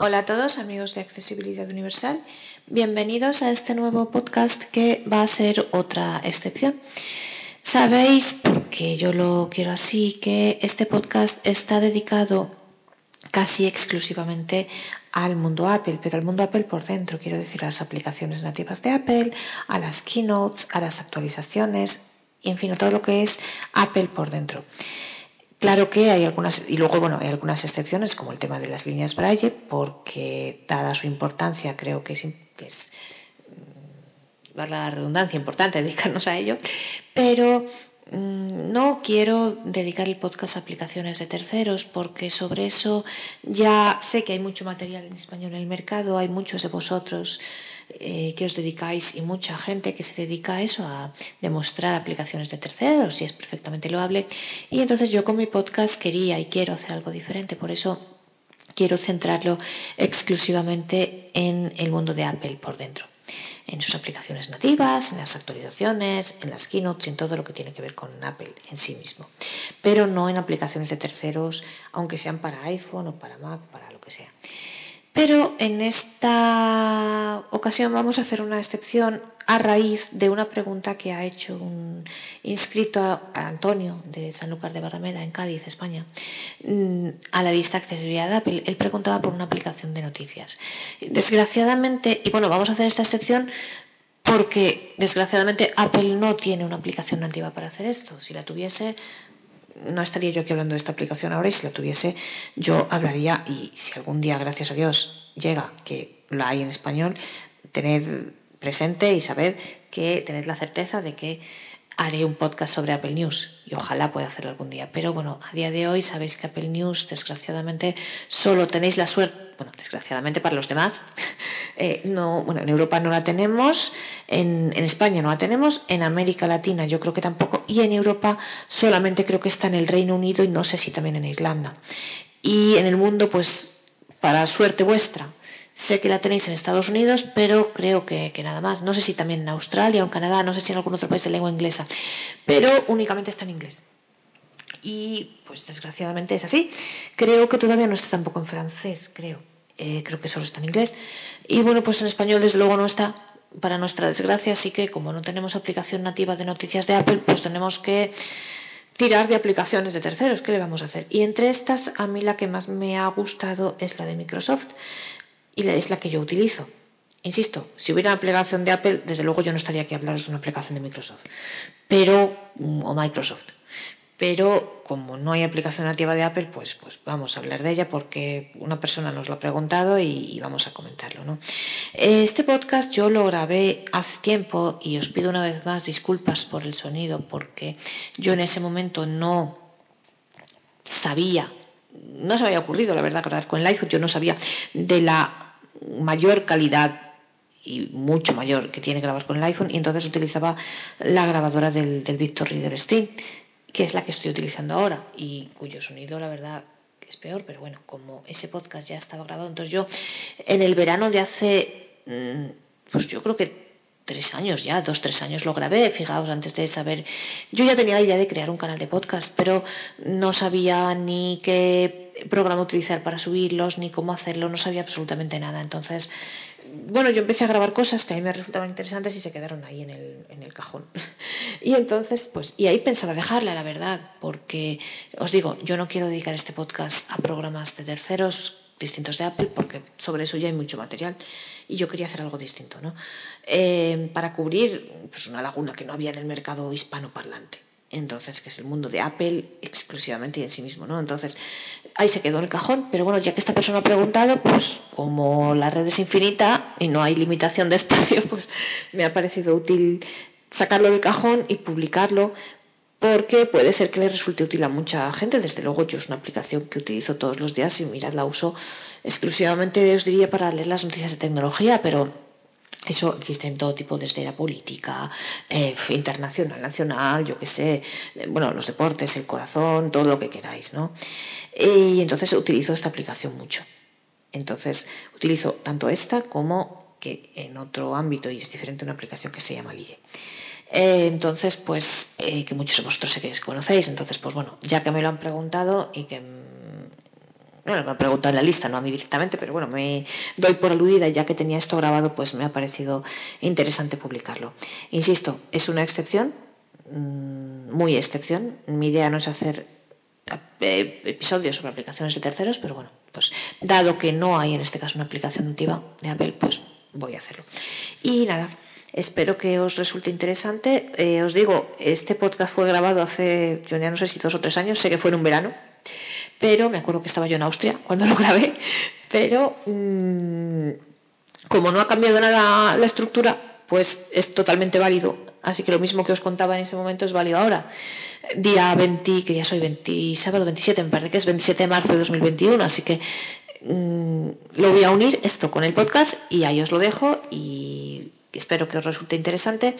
Hola a todos amigos de Accesibilidad Universal, bienvenidos a este nuevo podcast que va a ser otra excepción. Sabéis, porque yo lo quiero así, que este podcast está dedicado casi exclusivamente al mundo Apple, pero al mundo Apple por dentro, quiero decir a las aplicaciones nativas de Apple, a las keynotes, a las actualizaciones, en fin, a todo lo que es Apple por dentro. Claro que hay algunas, y luego bueno, hay algunas excepciones, como el tema de las líneas Braille, porque dada su importancia, creo que es, que mm, la redundancia, importante dedicarnos a ello, pero mm, no quiero dedicar el podcast a aplicaciones de terceros porque sobre eso ya sé que hay mucho material en español en el mercado, hay muchos de vosotros eh, que os dedicáis y mucha gente que se dedica a eso, a demostrar aplicaciones de terceros y es perfectamente loable. Y entonces yo con mi podcast quería y quiero hacer algo diferente, por eso quiero centrarlo exclusivamente en el mundo de Apple por dentro en sus aplicaciones nativas, en las actualizaciones, en las keynotes, en todo lo que tiene que ver con Apple en sí mismo. Pero no en aplicaciones de terceros, aunque sean para iPhone o para Mac, para lo que sea. Pero en esta ocasión vamos a hacer una excepción a raíz de una pregunta que ha hecho un inscrito a Antonio de Sanlúcar de Barrameda en Cádiz, España, mm, a la lista accesibilidad de Apple. Él preguntaba por una aplicación de noticias. Desgraciadamente, y bueno, vamos a hacer esta excepción porque desgraciadamente Apple no tiene una aplicación nativa para hacer esto. Si la tuviese, no estaría yo aquí hablando de esta aplicación ahora y si la tuviese yo hablaría y si algún día, gracias a Dios, llega que la hay en español, tened presente y sabed que tened la certeza de que haré un podcast sobre Apple News y ojalá pueda hacerlo algún día. Pero bueno, a día de hoy sabéis que Apple News, desgraciadamente, solo tenéis la suerte, bueno, desgraciadamente para los demás, eh, no, bueno, en Europa no la tenemos, en, en, España no la tenemos, en América Latina yo creo que tampoco, y en Europa solamente creo que está en el Reino Unido y no sé si también en Irlanda. Y en el mundo, pues, para suerte vuestra, Sé que la tenéis en Estados Unidos, pero creo que, nada más. No sé si también en Australia o en Canadá, no sé si en algún otro país de lengua inglesa, pero únicamente está en inglés. Y pues desgraciadamente es así. Creo que todavía no está tampoco en francés, creo. Eh, creo que solo está en inglés. Y bueno, pues en español desde luego no está, para nuestra desgracia, así que como no tenemos aplicación nativa de noticias de Apple, pues tenemos que tirar de aplicaciones de terceros. ¿Qué le vamos a hacer? Y entre estas, a mí la que más me ha gustado es la de Microsoft y es la que yo utilizo. Insisto, si hubiera una aplicación de Apple, desde luego yo no estaría aquí a de una aplicación de Microsoft, pero mm, o Microsoft. Pero como no hay aplicación nativa de Apple, pues, pues vamos a hablar de ella porque una persona nos lo ha preguntado y, vamos a comentarlo. ¿no? Este podcast yo lo grabé hace tiempo y os pido una vez más disculpas por el sonido porque yo en ese momento no sabía, no se me había ocurrido, la verdad, grabar con el iPhone, yo no sabía de la mayor calidad y mucho mayor que tiene grabar con el iPhone y entonces utilizaba la grabadora del, del Victor Reader Stream, que es la que estoy utilizando ahora y cuyo sonido la verdad es peor, pero bueno, como ese podcast ya estaba grabado, entonces yo en el verano de hace, mm, pues yo creo que tres años ya, dos, tres años lo grabé, fijaos, antes de saber, yo ya tenía la idea de crear un canal de podcast, pero no sabía ni qué programa utilizar para subirlos, ni cómo hacerlo, no sabía absolutamente nada. Entonces, bueno, yo empecé a grabar cosas que a mí me resultaban interesantes y se quedaron ahí en el, en el cajón. y entonces, pues, y ahí pensaba dejarla, la verdad, porque os digo, yo no quiero dedicar este podcast a programas de terceros distintos de Apple, porque sobre eso ya hay mucho material y yo quería hacer algo distinto, ¿no? Eh, para cubrir pues, una laguna que no había en el mercado hispanoparlante entonces, que es el mundo de Apple exclusivamente y en sí mismo, ¿no? Entonces, ahí se quedó en el cajón, pero bueno, ya que esta persona ha preguntado, pues como la red es infinita y no hay limitación de espacio, pues me ha parecido útil sacarlo del cajón y publicarlo porque puede ser que le resulte útil a mucha gente. Desde luego, yo es una aplicación que utilizo todos los días y mirad, la uso exclusivamente, os diría, para leer las noticias de tecnología, pero eso existe en todo tipo, desde la política, eh, internacional, nacional, yo qué sé, eh, bueno, los deportes, el corazón, todo lo que queráis, ¿no? Y entonces utilizo esta aplicación mucho. Entonces utilizo tanto esta como que en otro ámbito, y es diferente, una aplicación que se llama Lire. Eh, entonces, pues, que muchos de vosotros sé que conocéis, entonces, pues bueno, ya que me lo han preguntado y que bueno, me ha preguntado en la lista, no a mí directamente, pero bueno, me doy por aludida y ya que tenía esto grabado, pues me ha parecido interesante publicarlo. Insisto, es una excepción, mm, muy excepción. Mi idea no es hacer eh, episodios sobre aplicaciones de terceros, pero bueno, pues dado que no hay en este caso una aplicación nativa de Apple, pues voy a hacerlo. Y nada, espero que os resulte interesante. Eh, os digo, este podcast fue grabado hace, yo ya no sé si dos o tres años, sé que fue en un verano pero me acuerdo que estaba yo en Austria cuando lo grabé, pero mm, como no ha cambiado nada la estructura, pues es totalmente válido. Así que lo mismo que os contaba en ese momento es válido ahora. Día 20, que ya soy 20, sábado 27, me parece que es 27 de marzo de 2021, así que mm, lo voy a unir esto con el podcast y ahí os lo dejo y espero que os resulte interesante.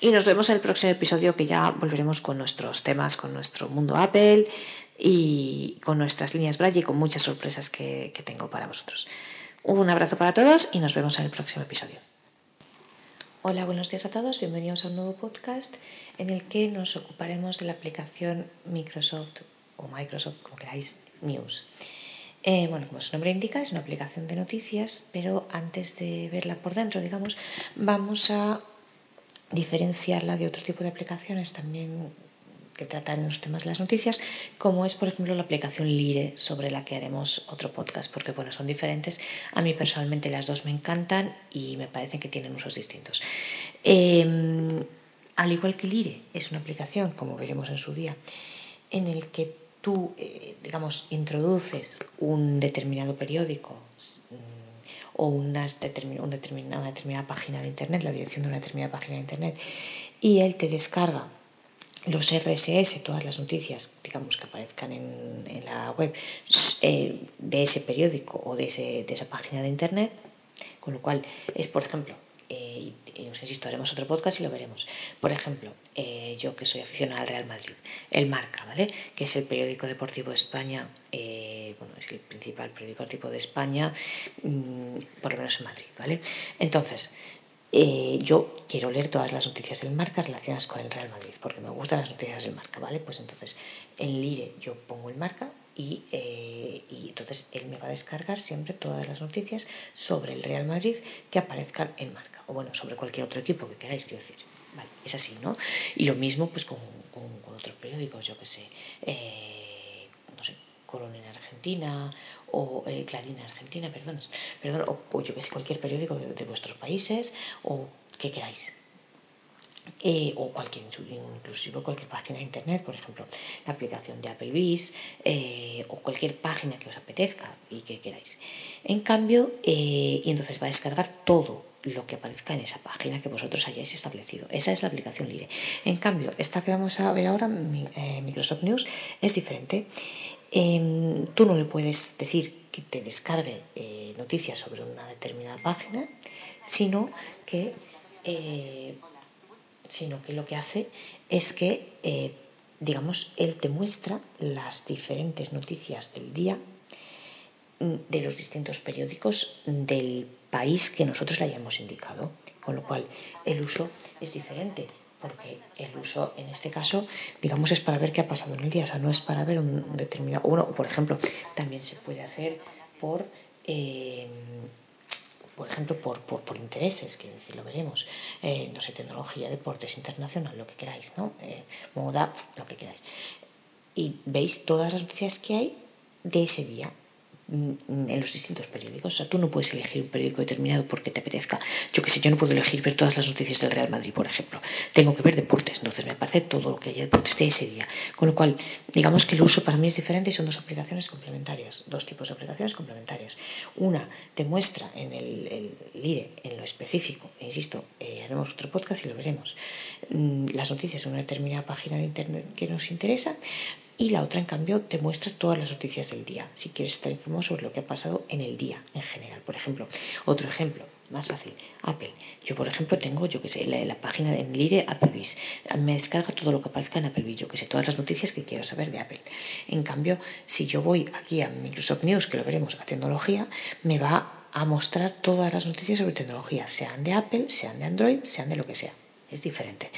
Y nos vemos en el próximo episodio que ya volveremos con nuestros temas, con nuestro mundo Apple, y con nuestras líneas Braille y con muchas sorpresas que, tengo para vosotros. Un abrazo para todos y nos vemos en el próximo episodio. Hola, buenos días a todos. Bienvenidos a un nuevo podcast en el que nos ocuparemos de la aplicación Microsoft o Microsoft, como queráis, News. Eh, bueno, como su nombre indica, es una aplicación de noticias, pero antes de verla por dentro, digamos, vamos a diferenciarla de otro tipo de aplicaciones también que tratan los temas de las noticias, como es, por ejemplo, la aplicación Lire, sobre la que haremos otro podcast, porque bueno, son diferentes. A mí personalmente las dos me encantan y me parecen que tienen usos distintos. Em, al igual que Lire, es una aplicación, como veremos en su día, en el que tú, eh, digamos, introduces un determinado periódico mm, o una, una determinada página de Internet, la dirección de una determinada página de Internet, y él te descarga los RSS, todas las noticias, digamos, que aparezcan en, la web eh, de ese periódico o de, ese, de, esa página de internet, con lo cual es, por ejemplo, eh, os insisto, haremos otro podcast y lo veremos. Por ejemplo, eh, yo que soy aficionada al Real Madrid, el Marca, ¿vale? Que es el periódico deportivo de España, bueno, es el principal periódico deportivo de España, mm, por lo menos en Madrid, ¿vale? Entonces, eh, yo quiero leer todas las noticias del marca relacionadas con el Real Madrid, porque me gustan las noticias del marca, ¿vale? Pues entonces en Lire yo pongo el marca y, eh, y, entonces él me va a descargar siempre todas las noticias sobre el Real Madrid que aparezcan en marca, o bueno, sobre cualquier otro equipo que queráis, quiero decir. Vale, es así, ¿no? Y lo mismo pues con, con, otros periódicos, yo que sé, eh, en Argentina o eh, Clarín en Argentina, perdón, perdón o, yo que sé, cualquier periódico de, vuestros países o que queráis. Eh, o cualquier, inclusive cualquier página de internet, por ejemplo, la aplicación de Applebee's eh, o cualquier página que os apetezca y que queráis. En cambio, y entonces va a descargar todo lo que aparezca en esa página que vosotros hayáis establecido. Esa es la aplicación Lire. En cambio, esta que vamos a ver ahora, Microsoft News, es diferente. Em, tú no le puedes decir que te descargue eh, noticias sobre una determinada página, sino que, eh, sino que lo que hace es que, eh, digamos, él te muestra las diferentes noticias del día mm, de los distintos periódicos del país que nosotros le hayamos indicado, con lo cual el uso es diferente porque el uso en este caso, digamos, es para ver qué ha pasado en el día, o sea, no es para ver un determinado, bueno, por ejemplo, también se puede hacer por, eh, por ejemplo, por, por, intereses, que decir, lo veremos, eh, no sé, tecnología, deportes, internacional, lo que queráis, ¿no? Eh, moda, lo que queráis. Y veis todas las noticias que hay de ese día, en los distintos periódicos. O sea, tú no puedes elegir un periódico determinado porque te apetezca. Yo que sé, yo no puedo elegir ver todas las noticias del Real Madrid, por ejemplo. Tengo que ver deportes, entonces me parece todo lo que haya deportes de ese día. Con lo cual, digamos que el uso para mí es diferente y son dos aplicaciones complementarias, dos tipos de aplicaciones complementarias. Una te muestra en el, LIRE, en lo específico, e insisto, eh, haremos otro podcast y lo veremos, mm, las noticias en una determinada página de internet que nos interesa y la otra, en cambio, te muestra todas las noticias del día, si quieres estar informado sobre lo que ha pasado en el día en general. Por ejemplo, otro ejemplo, más fácil, Apple. Yo, por ejemplo, tengo, yo que sé, la, página en Lire Applebee's. Me descarga todo lo que aparezca en Applebee's, yo que sé, todas las noticias que quiero saber de Apple. En cambio, si yo voy aquí a Microsoft News, que lo veremos, a tecnología, me va a mostrar todas las noticias sobre tecnología, sean de Apple, sean de Android, sean de lo que sea. es diferente.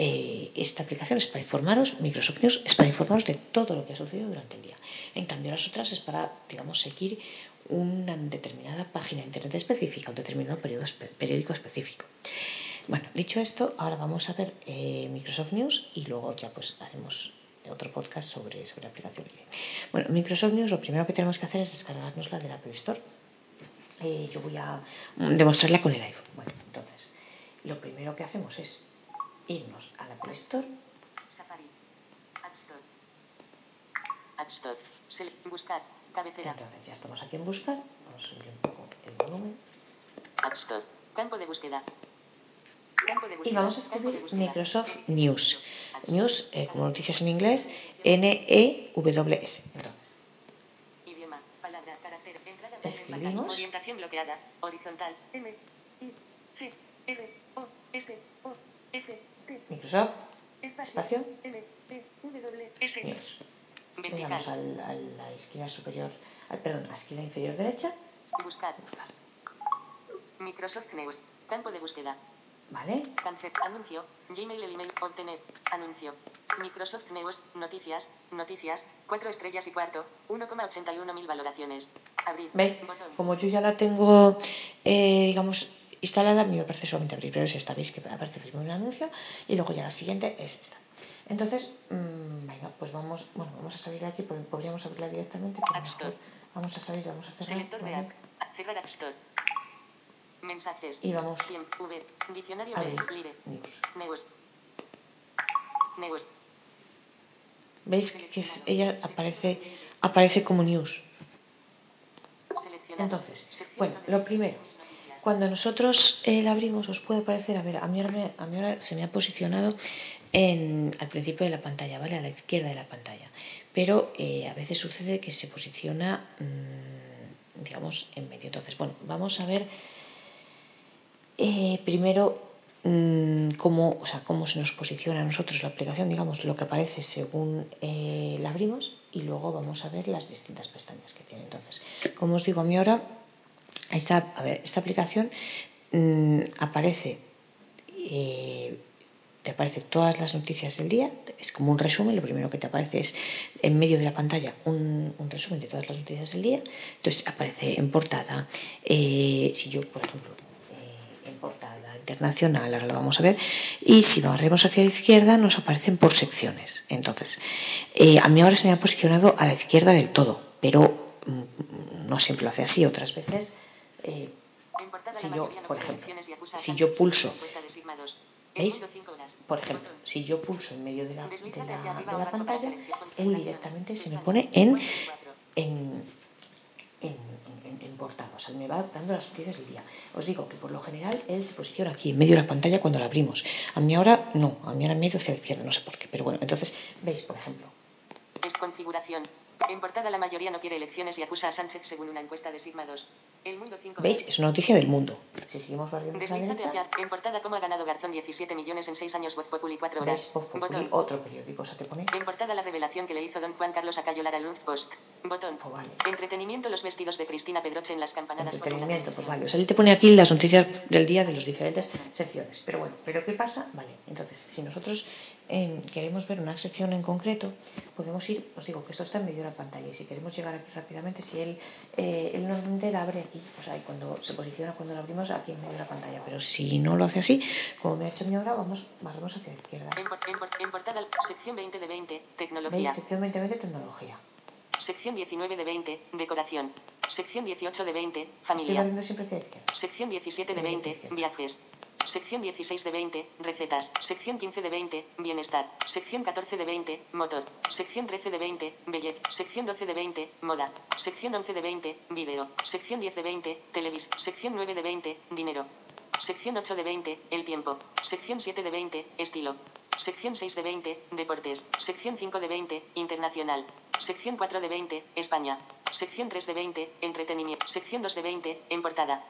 Eh, esta aplicación es para informaros, Microsoft News es para informaros de todo lo que ha sucedido durante el día. En cambio, las otras es para, digamos, seguir una determinada página de internet específica, un determinado periódico específico. Bueno, dicho esto, ahora vamos a ver eh, Microsoft News y luego ya pues haremos otro podcast sobre, sobre la aplicación. Bueno, Microsoft News lo primero que tenemos que hacer es descargarnosla de la Play Store. Eh, yo voy a demostrarla con el iPhone. Bueno, entonces, lo primero que hacemos es irnos a la Play Store. Safari, App Store, App Store, buscar, cabecera. Entonces ya estamos aquí en buscar. Vamos a subir un poco el volumen. App Store, campo de búsqueda. Y vamos a escribir Microsoft News. News, eh, como noticias en inglés, N-E-W-S. Entonces, idioma, palabra, carácter, entrada, escribimos. Orientación bloqueada, horizontal, M, I, C, R, O, S, O, F. Microsoft, espacio. News. Le damos al, a la esquina superior, al, perdón, a la esquina inferior derecha. Buscar. Buscar. Microsoft News, campo de búsqueda. ¿Vale? Cancel, anuncio, Gmail, el email, obtener, anuncio. Microsoft News, noticias, noticias, 4 estrellas y cuarto, 1,81 mil valoraciones. Abrir. ¿Veis? Como yo ya la tengo, eh, digamos, instalada, a mí me parece solamente abrir, pero es esta, veis que aparece primero el anuncio y luego ya la siguiente es esta. Entonces, mmm, venga, pues vamos, bueno, vamos a salir aquí, podríamos abrirla directamente, pero vamos a salir, vamos a cerrar. Store. Mensajes. Y vamos. V. Diccionario de Lire. News. News. ¿Veis que es, ella aparece, aparece como news? Entonces, bueno, lo primero, cuando nosotros eh, la abrimos os puede parecer, a ver, a mí ahora, a mí ahora se me ha posicionado en, al principio de la pantalla, ¿vale? A la izquierda de la pantalla. Pero eh, a veces sucede que se posiciona, mmm, digamos, en medio. Entonces, bueno, vamos a ver eh, primero, mm, cómo, o sea, cómo se nos posiciona a nosotros la aplicación, digamos, lo que aparece según la abrimos y luego vamos a ver las distintas pestañas que tiene. Entonces, como os digo, a mí ahora, esta, a ver, esta aplicación mm, aparece, eh, te aparece todas las noticias del día, es como un resumen, lo primero que te aparece es en medio de la pantalla un, resumen de todas las noticias del día, entonces aparece en portada, si yo, por ejemplo, portada internacional, ahora lo vamos a ver, y si barremos hacia la izquierda nos aparecen por secciones. Entonces, eh, a mí ahora se me ha posicionado a la izquierda del todo, pero mm, no siempre lo hace así, otras veces, eh, si yo, por ejemplo, si yo pulso, ¿veis? Por ejemplo, si yo pulso en medio de la, de la, pantalla, él directamente se me pone en, en, en portada, o sea, me va dando las noticias del día. Os digo que por lo general él se posiciona aquí, en medio de la pantalla cuando la abrimos. A mí ahora no, a mí ahora medio hacia la izquierda, no sé por qué, pero bueno, entonces, veis, por ejemplo. Desconfiguración. En portada la mayoría no quiere elecciones y acusa a Sánchez según una encuesta de Sigma 2. El mundo 5 ¿Veis? Es una noticia del mundo. Si seguimos barriendo Deslízate hacia... En portada cómo ha ganado Garzón 17 millones en 6 años Voz Populi 4 horas. Botón. Otro periódico, ¿se te pone? En portada la revelación que le hizo don Juan Carlos a Cayolar al Post. Botón. Oh, vale. Entretenimiento los vestidos de Cristina Pedroche en las campanadas. Entretenimiento, pues vale. O sea, él te pone aquí las noticias del día de las diferentes secciones. Pero bueno, ¿pero qué pasa? Vale, entonces, si nosotros queremos ver una sección en concreto, podemos ir, os digo que esto está en medio de la pantalla y si queremos llegar aquí rápidamente, si él, eh, él normalmente la abre aquí, o sea, cuando se posiciona cuando la abrimos aquí en medio de la pantalla, pero si no lo hace así, como me ha hecho mi ahora, vamos, vamos hacia la izquierda. En, portada, sección 20 de 20, tecnología. Sección 20 de 20, tecnología. Sección 19 de 20, decoración. Sección 18 de 20, familia. Sección 17 de 20, viajes. Sección 16 de 20, recetas. Sección 15 de 20, bienestar. Sección 14 de 20, motor. Sección 13 de 20, belleza. Sección 12 de 20, moda. Sección 11 de 20, video. Sección 10 de 20, televis. Sección 9 de 20, dinero. Sección 8 de 20, el tiempo. Sección 7 de 20, estilo. Sección 6 de 20, deportes. Sección 5 de 20, internacional. Sección 4 de 20, España. Sección 3 de 20, entretenimiento. Sección 2 de 20, en portada.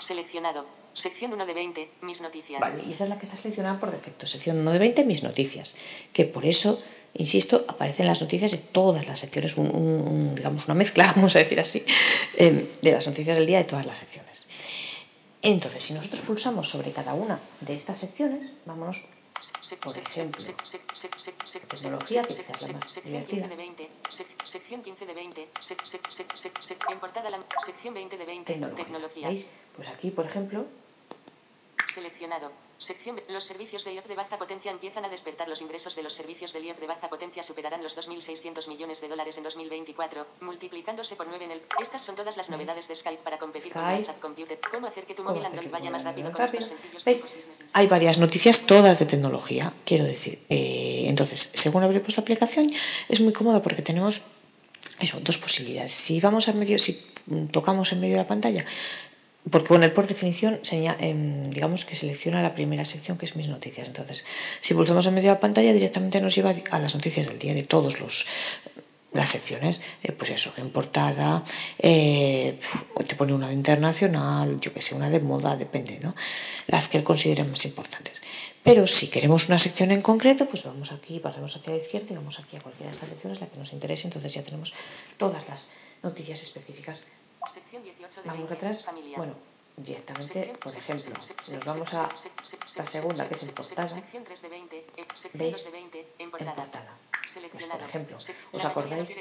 Seleccionado. Sección 1 de 20, mis noticias. Vale, y esa es la que está seleccionada por defecto. Sección 1 de 20, mis noticias. Que por eso, insisto, aparecen las noticias de todas las secciones, digamos una mezcla, vamos a decir así, em, de las noticias del día de todas las secciones. Entonces, si nosotros pulsamos sobre cada una de estas secciones, vámonos, por ejemplo, tecnología, que quizás la más divertida. Sección 15 de 20, en portada la sección 20 de 20, tecnología. ¿Veis? Pues aquí, por ejemplo, Seleccionado. Sección. Los servicios de IOP de baja potencia empiezan a despertar. Los ingresos de los servicios de IOP de baja potencia superarán los 2.600 millones de dólares en 2024, multiplicándose por 9 en el. Estas son todas las novedades de Skype para competir con WhatsApp Computer. ¿Cómo hacer que tu móvil Android vaya más rápido con estos sencillos. Hay varias noticias, todas de tecnología, quiero decir. Eh, entonces, según abrimos la aplicación, es muy cómoda porque tenemos eso, dos posibilidades. Si vamos a medio, si tocamos en medio de la pantalla, porque bueno, el por definición em, digamos que selecciona la primera sección que es mis noticias. Entonces, si pulsamos en medio de la pantalla, directamente nos lleva a las noticias del día de todos los las secciones, eh, pues eso, en portada, eh, te pone una de internacional, yo que sé, una de moda, depende, ¿no? Las que él considere más importantes. Pero si queremos una sección en concreto, pues vamos aquí, pasamos hacia la izquierda y vamos aquí a cualquiera de estas secciones, la que nos interese, entonces ya tenemos todas las noticias específicas Sección 18 de Vamos 20, atrás. familiar. Bueno, directamente, por ejemplo, nos vamos a la segunda, que es en sec- portada, Sección 3 de 20, eh, sección ¿Veis? 2 de 20, en en portada. Pues, por ejemplo, ¿os la acordáis?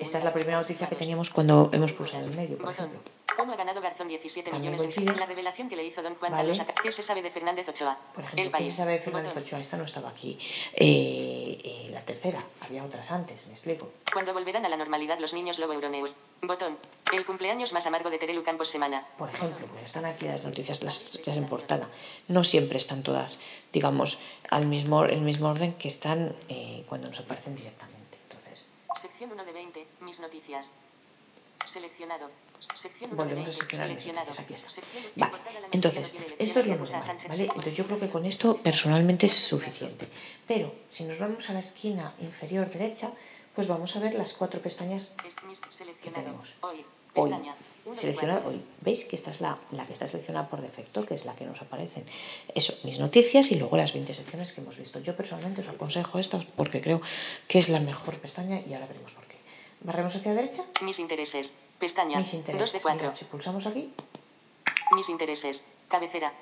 Esta es la primera noticia que teníamos cuando hemos pulsado en medio, por ejemplo. ¿Cómo ha ganado Garzón 17 También millones en. La revelación que le hizo Don Juan. Carlos ¿Qué se sabe de Fernández Ochoa? Por ejemplo, El ¿quién país. sabe de Fernández. Ochoa? Esta no estaba aquí. Eh, eh, la tercera, había otras antes, me explico. Cuando volverán a la normalidad los niños Lobo Euronews. Botón. El cumpleaños más amargo de Terelu Campos Semana. Por ejemplo, están aquí las noticias, las noticias en portada. No siempre están todas, digamos, al mismo, el mismo orden que están eh, cuando nos aparecen directamente. Entonces, Sección 1 de 20. Mis noticias. Seleccionado. Sección 1 de Volvemos a 20. seleccionar Seleccionado. aquí está. Vale, entonces, esto es lo normal, ¿vale? Entonces yo creo que con esto personalmente es suficiente. Pero si nos vamos a la esquina inferior derecha, pues vamos a ver las cuatro pestañas Seleccionado. tenemos? Hoy. cuatro. hoy. ¿Veis que esta es la, la que está seleccionada por defecto, que es la que nos aparecen? Eso, mis noticias y luego las 20 secciones que hemos visto. Yo personalmente os aconsejo esta porque creo que es la mejor pestaña y ahora veremos por qué. Barremos hacia la derecha. Mis intereses. Pestaña. Mis intereses. 2 de 4. Mirad, si pulsamos aquí, Mis intereses. Cabecera.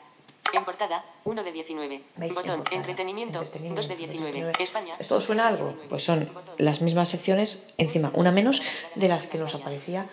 En portada, 1 de 19. ¿Veis? En Botón. portada. Entretenimiento, 2 de 19. España. ¿Esto suena algo? Pues son las mismas secciones, encima una menos de las que nos aparecía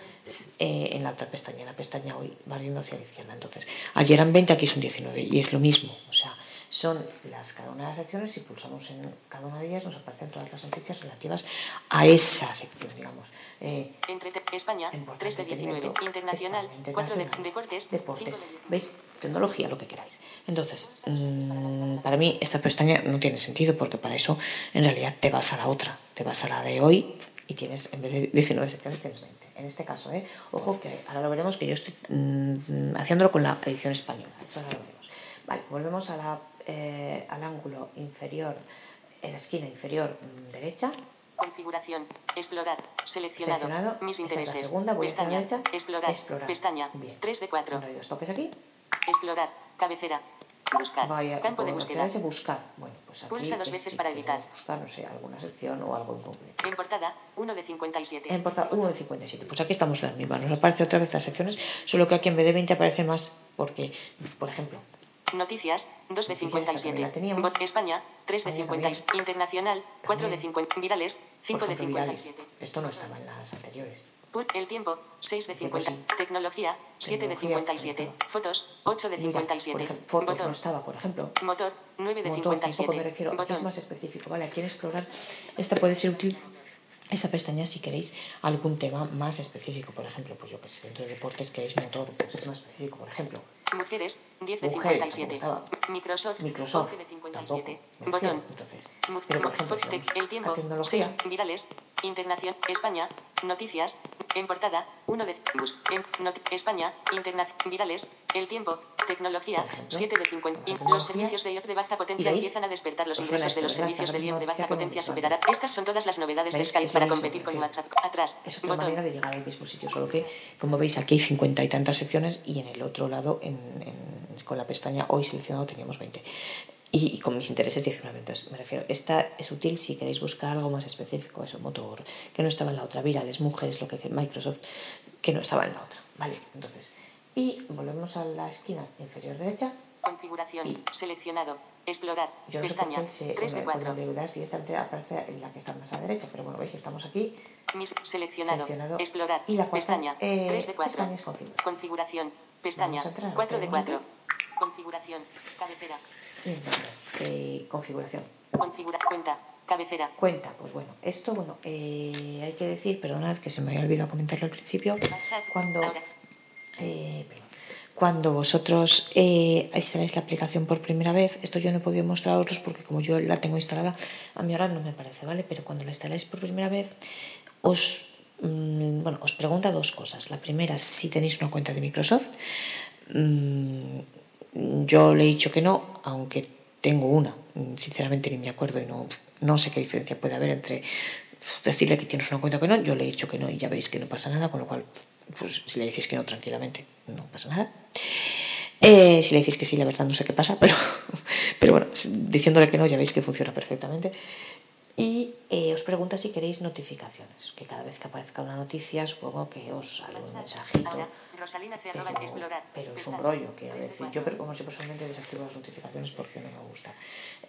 eh, en la otra pestaña. En la pestaña hoy barriendo hacia la izquierda. Entonces, ayer eran 20, aquí son 19 y es lo mismo. O sea, son las cada una de las secciones. Si pulsamos en cada una de ellas, nos aparecen todas las noticias relativas a esa sección, digamos. Eh, Entrete España, en portada, 3 de 19. entretenimiento, Internacional, España, 4 de deportes, 5 deportes. de 19. ¿Veis? Tecnología, lo que queráis. Entonces, mm, para mí esta pestaña no tiene sentido porque para eso en realidad te vas a la otra, te vas a la de hoy y tienes, en vez de 19 secciones, tienes 20. En este caso, ¿eh? ojo que ahora lo veremos que yo estoy mm, haciéndolo con la edición española. Eso ahora lo veremos. Vale, volvemos a la, eh, al ángulo inferior, en la esquina inferior derecha. Configuración. Explorar. Seleccionado. Seleccionado. Mis Esta es la intereses. segunda, voy Pestaña. derecha. Explorar. Explorar. Pestaña. Bien. 3 de 4. Cuando hay dos toques aquí, Explorar. Cabecera. Buscar. Vaya, Campo de búsqueda. buscar. Bueno, pues aquí Pulsa dos es veces para editar. Buscar, no sé, alguna sección o algo en concreto. En portada, 1 de 57. En portada 1 de 57. Pues aquí estamos las mismas. Nos aparece otra vez las secciones, solo que aquí en vez de 20 aparece más porque, por ejemplo, Noticias, 2 de Noticias, 57. también la teníamos. Bot España, 3 de España 50. también. Internacional, 4 de También. 50. Virales, 5 por de ejemplo, virales. 57. Esto no estaba en las anteriores. El tiempo, 6 de El tiempo 50. Tecnología, 7 de Tecnología, 57. ahí está. Fotos, 8 de Mira, 57. por ejemplo, fotos no Botón. estaba, por ejemplo. Motor, 9 de Motor, tampoco 57. me refiero, aquí es Botón. más específico, ¿vale? Aquí explorar, esta puede ser útil, esta pestaña si queréis algún tema más específico, por ejemplo, pues yo que sé, dentro de deportes queréis motor, pues es más específico, por ejemplo. Mujeres, 10 de Mujeres, 57. como Microsoft, Microsoft, 11 de tampoco, 57. me refiero, Botón. entonces. Pero, por ejemplo, el tiempo, tecnología, 6, virales, internación, España, noticias, en portada, 1 de bus, en, not- España, internación, virales, el tiempo, tecnología, ejemplo, 7 de 50. la In- los servicios de IoT de baja potencia empiezan a despertar los ingresos de los servicios de IoT de baja potencia hemos superará. Estas son todas las novedades de. Skype para competir con WhatsApp. Atrás, Es otra botón. manera de llegar al mismo sitio, solo que, como veis, aquí hay cincuenta y tantas secciones y en el otro lado, en, en- con la pestaña hoy seleccionado, teníamos 20. Y, con mis intereses 19. Entonces, me refiero, esta es útil si queréis buscar algo más específico, eso, motor, que no estaba en la otra, virales, mujeres, lo que Microsoft, que no estaba en la otra. Vale, entonces, Y volvemos a la esquina inferior derecha. Configuración. Y- Seleccionado. Explorar. Yo no sé Pestaña. se, 3 de cuando 4. le das directamente aparece en la que está más a la derecha, pero bueno, veis, estamos aquí. Mis, seleccionado. Seleccionado. Explorar. Y la cuarta Pestaña. eh, 3 de 4. pestaña es configura. Configuración. Pestaña. Vamos a entrar 4 de 4. rápidamente. Configuración. Cabecera. Eh, configuración. Configura. Cuenta. Cabecera. Cuenta, pues bueno, esto, bueno, eh, hay que decir, perdonad que se me había olvidado comentarlo al principio, cuando, eh, cuando vosotros eh, instaláis la aplicación por primera vez, esto yo no he podido mostraros porque como yo la tengo instalada, a mí ahora no me parece, ¿vale? Pero cuando la instaláis por primera vez, os, mm, bueno, os pregunta dos cosas. La primera, si tenéis una cuenta de Microsoft. Mm, yo le he dicho que no, aunque tengo una. Mm, Sinceramente ni me acuerdo y no, no sé qué diferencia puede haber entre decirle que tienes una cuenta que no. Yo le he dicho que no y ya veis que no pasa nada, con lo cual, pues si le decís que no tranquilamente, no pasa nada. Eh, si le decís que sí, la verdad no sé qué pasa, pero, pero bueno, diciéndole que no, ya veis que funciona perfectamente. Y eh, os pregunta si queréis notificaciones, que cada vez que aparezca una noticia, supongo que os sale un mensajito. Ahora. Rosalina Pero, pero es un rollo, quiero 3 de decir. 4. Yo, pero como yo personalmente desactivo las notificaciones porque no me gusta.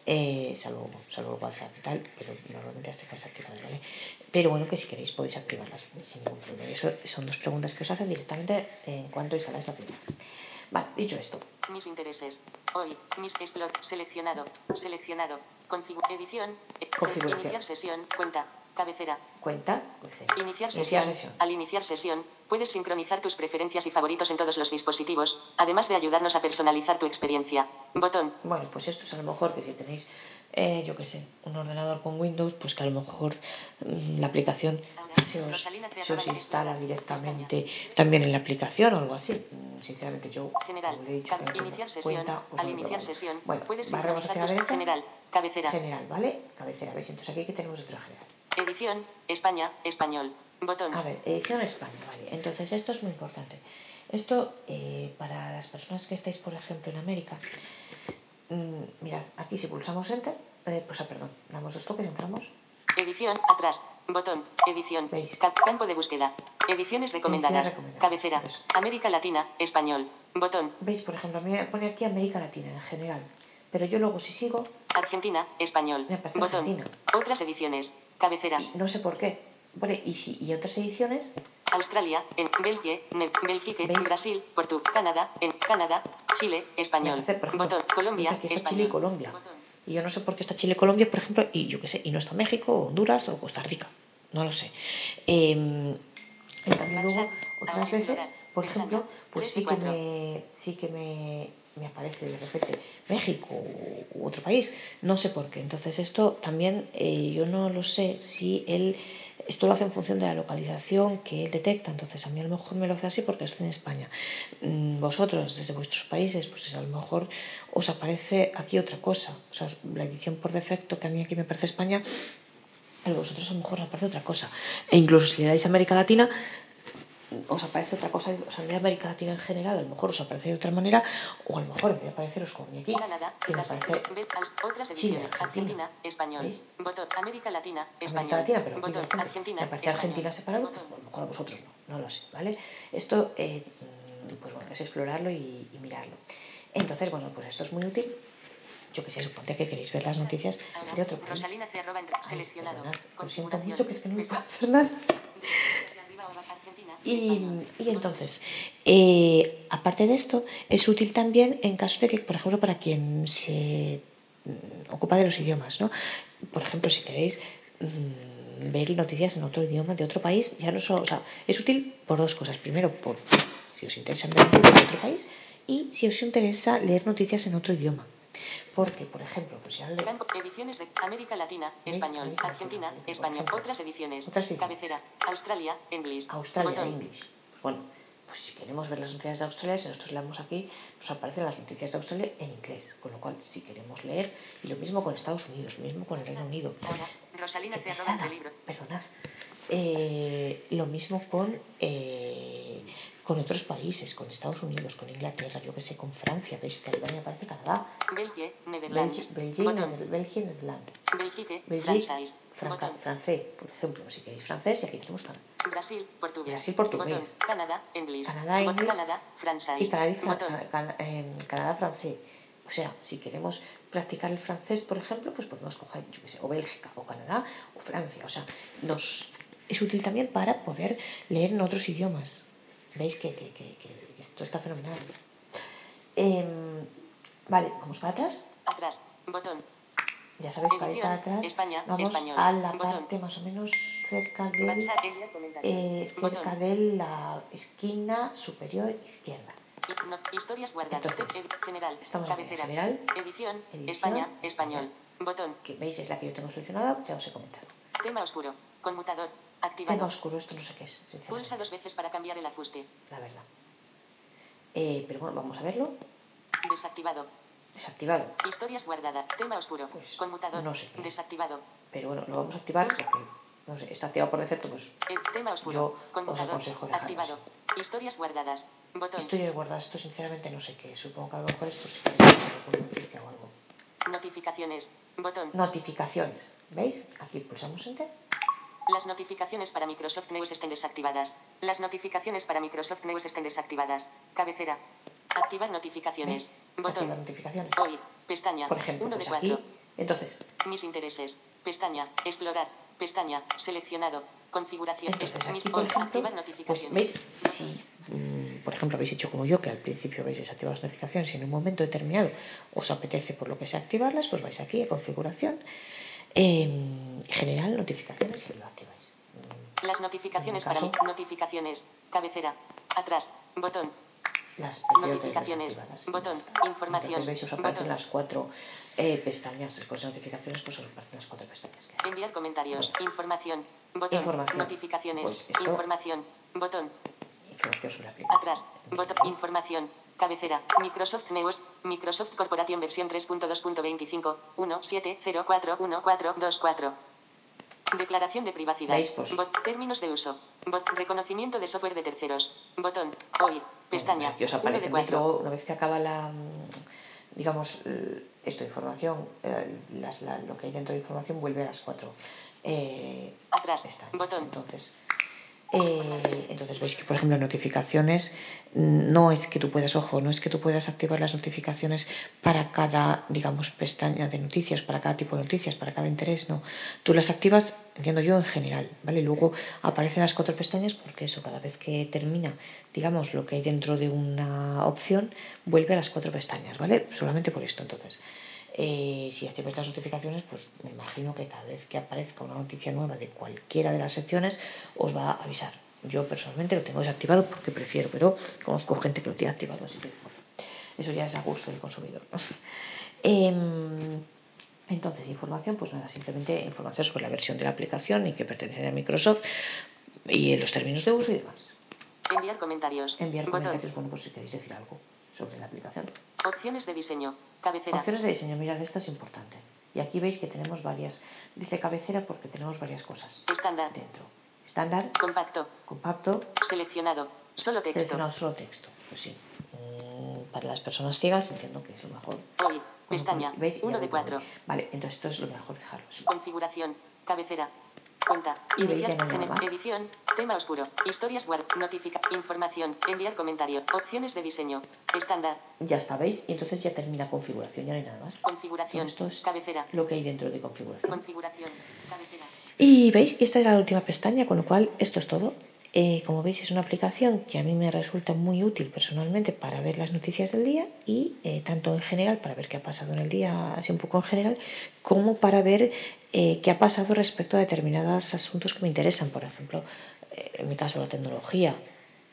Eh, salvo, salvo WhatsApp y tal, pero normalmente las tengo desactivadas, ¿vale? Pero bueno, que si queréis podéis activarlas sin ningún problema. Eso son dos preguntas que os hacen directamente en cuanto instaláis la aplicación. Vale, dicho esto, Mis intereses. Hoy. Mis explore. Seleccionado. Seleccionado. Configu edición. eh, con- Configuración. Iniciar sesión. Cuenta. Cabecera. cuenta. dice, Iniciar iniciar sesión. Al iniciar sesión, puedes sincronizar tus preferencias y favoritos en todos los dispositivos, además de ayudarnos a personalizar tu experiencia. Botón. Bueno, pues esto es a lo mejor que si tenéis, eh, yo qué sé, un ordenador con Windows, pues que a lo mejor mm, la aplicación se os, se os instala directamente también en la aplicación o algo así. Mm, Sinceramente yo General. he dicho iniciar sesión. cuenta, pues Al iniciar sesión, Bueno, puedes sincronizar tus general. Cabecera. General, ¿vale? Cabecera, ¿veis? Entonces aquí que tenemos otro general. Edición. España. Español. Botón. A ver, edición España, vale. Entonces esto es muy importante. Esto, eh, para las personas que estáis, por ejemplo, en América, mm, mirad, aquí si pulsamos Enter, eh, pues, ah, perdón, damos dos toques, entramos. Edición, atrás, botón, edición, ¿Veis? ca- campo de búsqueda, ediciones recomendadas, cabecera. América Latina, español, botón, ¿Veis? Por ejemplo, a mí me pone aquí América Latina en general. Pero yo luego si sigo, Argentina, español, botón, Argentina. otras ediciones, cabecera, y no sé por qué. Pone, y, si, y otras ediciones, Australia, en Belgie, ne- Bélgica. Brasil, Portugal, Canadá, en Canadá, Chile, español, por ejemplo, botón, Colombia, aquí está español, Chile y Colombia. botón. Y yo no sé por qué está Chile y Colombia, por ejemplo, y yo qué sé, y no está México, o Honduras o Costa Rica. No lo sé. Eh, luego, otras veces, por ejemplo, pues sí que, me, sí que me, me aparece de repente México u otro país. No sé por qué. Entonces, esto también eh, yo no lo sé si él. Esto lo hace en función de la localización que él detecta. Entonces, a mí a lo mejor me lo hace así porque estoy en España. Mm, Vosotros, desde vuestros países, pues a lo mejor os aparece aquí otra cosa. O sea, la edición por defecto que a mí aquí me parece España, a vosotros a lo mejor os aparece otra cosa. E incluso si le dais a América Latina, os aparece otra cosa, o sea, en vez de América Latina en general, a lo mejor os aparece de otra manera, o a lo mejor vez de apareceros a mí aquí, Canadá, que me Brasil, otras Chile, ediciones, Argentina. Argentina, español, ¿Veis? botón, América Latina, español, América Latina, pero botón, Argentina, me aparece Argentina separado, pues a lo mejor a vosotros no, no lo sé, ¿vale? Esto, eh, mm, pues bueno, es explorarlo y, y mirarlo. Entonces, bueno, pues esto es muy útil. Yo que sé, suponte que queréis ver las noticias de otro país. Rosalina Ay, seleccionado. perdonad, lo siento mucho que es que no me puedo hacer nada. Desde arriba o abajo, Argentina, Y, entonces, eh, aparte de esto, es útil también en caso de que, por ejemplo, para quien se mm, ocupa de los idiomas, ¿no? Por ejemplo, si queréis mm, ver noticias en otro idioma de otro país, ya no solo, o sea, es útil por dos cosas. Primero, por si os interesa ver noticias de otro país y si os interesa leer noticias en otro idioma. Porque, por ejemplo, pues ya le- ediciones de América Latina, español, América Argentina, Latina, español, otras ediciones, Otras ediciones. cabecera, Australia, inglés, Australia botón, English. Pues bueno, pues si queremos ver las noticias de Australia, si nosotros leemos aquí, nos aparecen las noticias de Australia en inglés. Con lo cual, si queremos leer, y lo mismo con Estados Unidos, lo mismo con el Reino Unido. Ahora, Rosalina Qué C. arroba pesada, entre libro, perdonad. Eh, lo mismo con, eh, con otros países, con Estados Unidos, con Inglaterra, yo que sé, con Francia, arriba me aparece Canadá, Belgie, Netherlands, Belgi- Belgium, botón, Neder- Belgium, Netherlands, Belgique, francés, por ejemplo, si queréis francés, y aquí tenemos Canadá. Brasil, portugués. Brasil, portugués. Canadá, inglés. Canadá, inglés. Canadá, francés. y Canadá francés. O sea, si queremos practicar el francés, por ejemplo, pues podemos coger, yo qué sé, o Bélgica, o Canadá, o Francia. O sea, nos, es útil también para poder leer en otros idiomas. ¿Veis que, que- que- que esto está fenomenal? Em, vale, vamos para atrás. Atrás. Botón. Ya sabéis, para ir para atrás, España, vamos español. a la Botón. parte más o menos cerca de, WhatsApp, enviar comentarios. eh, cerca de la esquina superior izquierda. No, historias guardadas. General. estamos en Cabecera. general. Edición. Edición, España. español. Español. Botón. que veis es la que yo tengo seleccionada, ya os he comentado. Tema oscuro. Conmutador. Tema Activado. oscuro, esto no sé qué es, Pulsa dos veces para cambiar el ajuste. la verdad. Eh, pero bueno, vamos a verlo. Desactivado. Desactivado. Historias guardadas. Tema oscuro. Pues, Conmutador. no sé qué. Desactivado. Pero bueno, lo vamos a activar porque, no sé, está activado por defecto, pues El tema oscuro. Yo Conmutador. Activado. Historias guardadas. Botón. es guardado, esto sinceramente no sé qué. Supongo que a lo mejor esto sí que noticia o algo. Notificaciones. Botón. Notificaciones. ¿Veis? Aquí pulsamos Enter. Las notificaciones para Microsoft News estén desactivadas. Las notificaciones para Microsoft News estén desactivadas. Cabecera. Activar notificaciones. Activar Botón. notificaciones. Hoy. Pestaña. Por ejemplo, 1 de pues aquí. 4. Entonces, Mis intereses. Pestaña. Explorar. Pestaña. Seleccionado. Configuración. Entonces, mis- aquí, por ejemplo, Activar pues notificaciones. veis, si mm, por ejemplo habéis hecho como yo, que al principio habéis desactivado las notificaciones y en un momento determinado os apetece por lo que sea activarlas, pues vais aquí a configuración, em, general, notificaciones y lo activáis. Las notificaciones para mí. Notificaciones. Cabecera. Atrás. Botón. Las Notificaciones. Botón. Información. Entonces veis, os aparecen Botón. las cuatro eh, pestañas, después de notificaciones, pues os aparecen las cuatro pestañas que hay. Enviar comentarios. Información. Botón. Información. Notificaciones. Pues esto- Información. Botón. Información sobre la. Atrás. Botón. Información. Cabecera. Microsoft News. Microsoft Corporation versión 3.2.25. 17041424. Declaración de privacidad. Pues- Bot- términos de uso. Bot- reconocimiento de software de terceros. Botón. Hoy. Pestaña. Bueno, os 1 aparece, de ¿veis? 4. Luego, una vez que acaba la, mm, digamos, esto, información, eh, las- la- lo que hay dentro de información vuelve a las cuatro eh, Atrás. pestañas. Botón. Entonces, eh, entonces veis que, por ejemplo, notificaciones, mm, no es que tú puedas, ojo, no es que tú puedas activar las notificaciones para cada, digamos, pestaña de noticias, para cada tipo de noticias, para cada interés, no. Tú las activas, entiendo yo, en general, ¿vale? Luego aparecen las cuatro pestañas porque eso, cada vez que termina, digamos, lo que hay dentro de una opción, vuelve a las cuatro pestañas, ¿vale? Solamente por esto, entonces. Eh, si activáis las notificaciones, pues me imagino que cada vez que aparezca una noticia nueva de cualquiera de las secciones, os va a avisar. Yo personalmente lo tengo desactivado porque prefiero, pero conozco gente que lo tiene activado, así que bueno, eso ya es a gusto del consumidor. Em, entonces, información, pues nada, simplemente información sobre la versión de la aplicación y que pertenece a Microsoft y los términos de uso y demás. Enviar comentarios. Enviar Botón. comentarios, bueno, pues si queréis decir algo sobre la aplicación. Opciones de diseño. Cabecera. Opciones de diseño, mirad, esta es importante. Y aquí veis que tenemos varias, dice cabecera porque tenemos varias cosas Estándar. dentro. Estándar, Compacto. compacto, Seleccionado. Solo texto. seleccionado solo texto. Pues sí, mm, para las personas ciegas entiendo que es lo mejor. Hoy. Pestaña. ¿Veis? 1 de lo 4. tengo. Vale, entonces esto es lo mejor dejarlo. así. Configuración. Cabecera. Veis, Iniciar. Edición. Tema oscuro. Historias guard. Notifica. Información. Enviar comentario. Opciones de diseño. Estándar. Ya está, ¿veis? Y entonces ya termina configuración, ya no hay nada más. Configuración. Esto es Cabecera. lo que hay dentro de configuración. Configuración. Cabecera. Y veis, esta es la última pestaña, con lo cual esto es todo. Eh, como veis, es una aplicación que a mí me resulta muy útil personalmente para ver las noticias del día y eh, tanto en general, para ver qué ha pasado en el día, así un poco en general, como para ver eh, qué ha pasado respecto a determinados asuntos que me interesan. Por ejemplo, eh, en mi caso, la tecnología.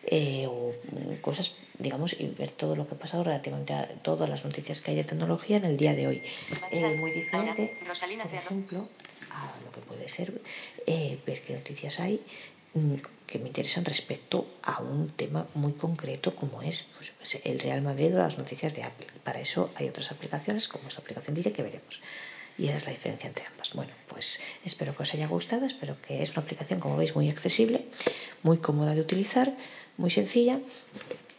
eh, o cosas, digamos, y ver todo lo que ha pasado relativamente a todas las noticias que hay de tecnología en el día de hoy. Eh, muy diferente, por ejemplo, a lo que puede ser eh, ver qué noticias hay mm, que me interesan respecto a un tema muy concreto como es pues, sé, el Real Madrid o las noticias de Apple. Para eso hay otras aplicaciones como esta aplicación Dire que veremos. Y esa es la diferencia entre ambas. Bueno, pues espero que os haya gustado, espero que es una aplicación, como veis, muy accesible, muy cómoda de utilizar, muy sencilla.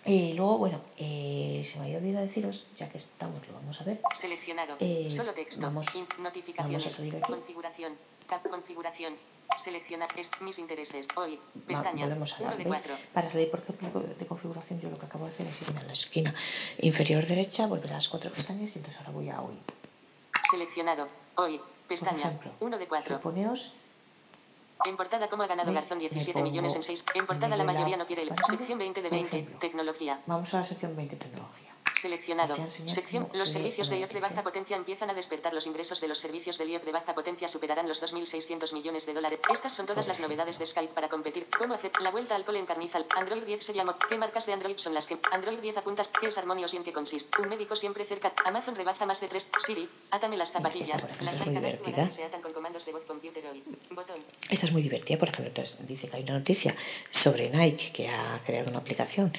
Y luego, bueno, eh, se me había olvidado deciros, ya que estamos, lo vamos a ver, Seleccionado. Eh, Solo texto. vamos- notificaciones. vamos a salir aquí. Configuración. Cap configuración. Selecciona es, mis intereses. Hoy. Pestaña. volvemos a 1 dar, de ¿ves? 4. Para salir por ejemplo de configuración, yo lo que acabo de hacer es irme a la esquina inferior derecha, volver a las cuatro pestañas y entonces ahora voy a hoy. Seleccionado. Hoy. Pestaña. ejemplo, 1 de 4. suponeos En portada, ¿cómo ha ganado. Garzón Me 17 millones en pongo 6? En portada, la mayoría no quiere el. Sección 20 de por 20. ejemplo. Tecnología. Vamos a la sección 20 tecnología. Seleccionado. Sección. Los servicios de IoT de baja potencia empiezan a despertar. Los ingresos de los servicios de IoT de baja potencia superarán los 2.600 millones de dólares. Estas son todas las novedades de Skype para competir. ¿Cómo hacer la vuelta al cole en Carnizal? Android 10 se llama. ¿Qué marcas de Android son las que? Android 10 apuntas. ¿Qué es Harmonious y en qué consiste? Un médico siempre cerca. Amazon rebaja más de 3. Siri, átame las zapatillas. Las es muy divertida. se atan con comandos de voz computer hoy. Botón. Esta es muy divertida, por ejemplo, entonces dice que hay una noticia sobre Nike que ha creado una aplicación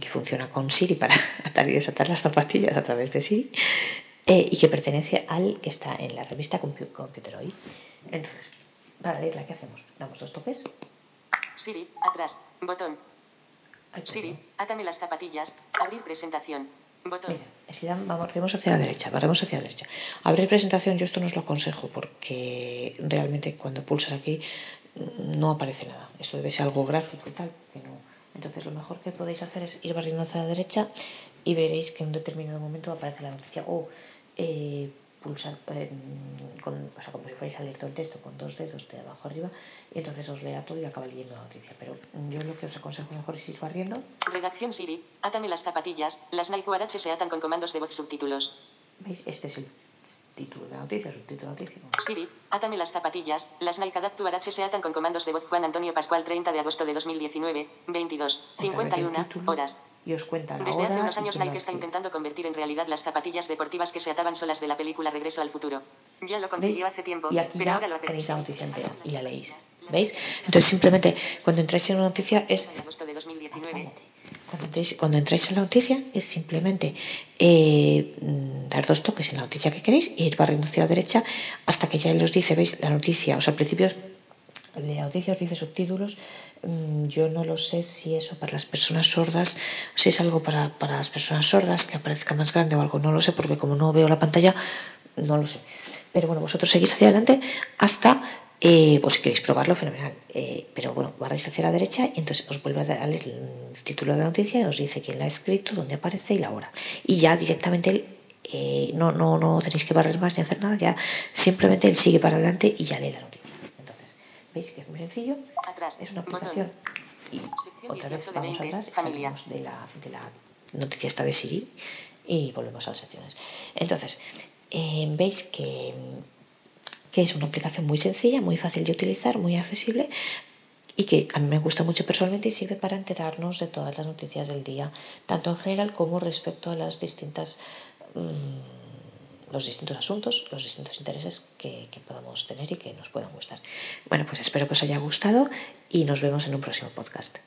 que funciona con Siri para atar y desatar las zapatillas a través de Siri eh, y que pertenece al que está en la revista Compu- Computer Hoy. Entonces, para leerla, ¿qué hacemos? Damos dos toques. Siri, atrás. Botón. Ay, Siri, átame las zapatillas. Abrir presentación. Botón. Mira, si dan- vamos, barremos hacia la derecha, barremos hacia la derecha. Abrir presentación, yo esto no os lo aconsejo porque realmente cuando pulsas aquí mm, no aparece nada. Esto debe ser algo gráfico y tal. Entonces lo mejor que podéis hacer es ir barriendo hacia la derecha y veréis que en un determinado momento aparece la noticia o eh, pulsar, eh, con, o sea, como si fuerais a leer todo el texto con dos dedos de abajo arriba y entonces os lea todo y acaba leyendo la noticia. Pero yo lo que os aconsejo mejor es ir barriendo. Redacción Siri, átame las zapatillas. Las Nike se atan con comandos de voz subtítulos. ¿Veis? Este es el título de la noticia, subtítulo de. Siri, átame las zapatillas. Las Nike Adapt Huarache se atan con comandos de voz Juan Antonio Pascual 30 de agosto de 2019, 22, Otra vez el 51 título horas. Y os cuenta la Desde hace unos años Nike está intentando convertir en realidad las zapatillas deportivas que se ataban solas de la película Regreso al Futuro. Ya lo consiguió ¿Veis? hace tiempo, Y aquí pero ya ahora lo tenéis la noticia entera y la leéis. ¿Veis? Entonces simplemente cuando entráis en una noticia es... De agosto de 2019. Cállate. Cuando entráis, en la noticia es simplemente eh, mm, dar dos toques en la noticia que queréis e ir barriendo hacia la derecha hasta que ya os dice, veis, la noticia. O sea, al principio la noticia os dice subtítulos. Mm, Yo no lo sé si eso para las personas sordas, si es algo para, para las personas sordas que aparezca más grande o algo, no lo sé, porque como no veo la pantalla, no lo sé. Pero bueno, vosotros seguís hacia adelante hasta, eh, pues si queréis probarlo, fenomenal. Eh, pero bueno, barráis hacia la derecha y entonces os vuelve a dar el título de la noticia y os dice quién la ha escrito, dónde aparece y la hora. Y ya directamente él, eh, no, no, no tenéis que barrer más ni hacer nada, ya simplemente él sigue para adelante y ya lee la noticia. Entonces, veis que es muy sencillo, Atrás. es una aplicación y otra vez 18 de vamos 20, atrás, salimos de la, de la noticia esta de Siri y volvemos a las secciones. Entonces, veis que, que es una aplicación muy sencilla, muy fácil de utilizar, muy accesible y que a mí me gusta mucho personalmente y sirve para enterarnos de todas las noticias del día, tanto en general como respecto a las distintas mm, los distintos asuntos, los distintos intereses que, que podamos tener y que nos puedan gustar. Bueno, pues espero que os haya gustado y nos vemos en un próximo podcast.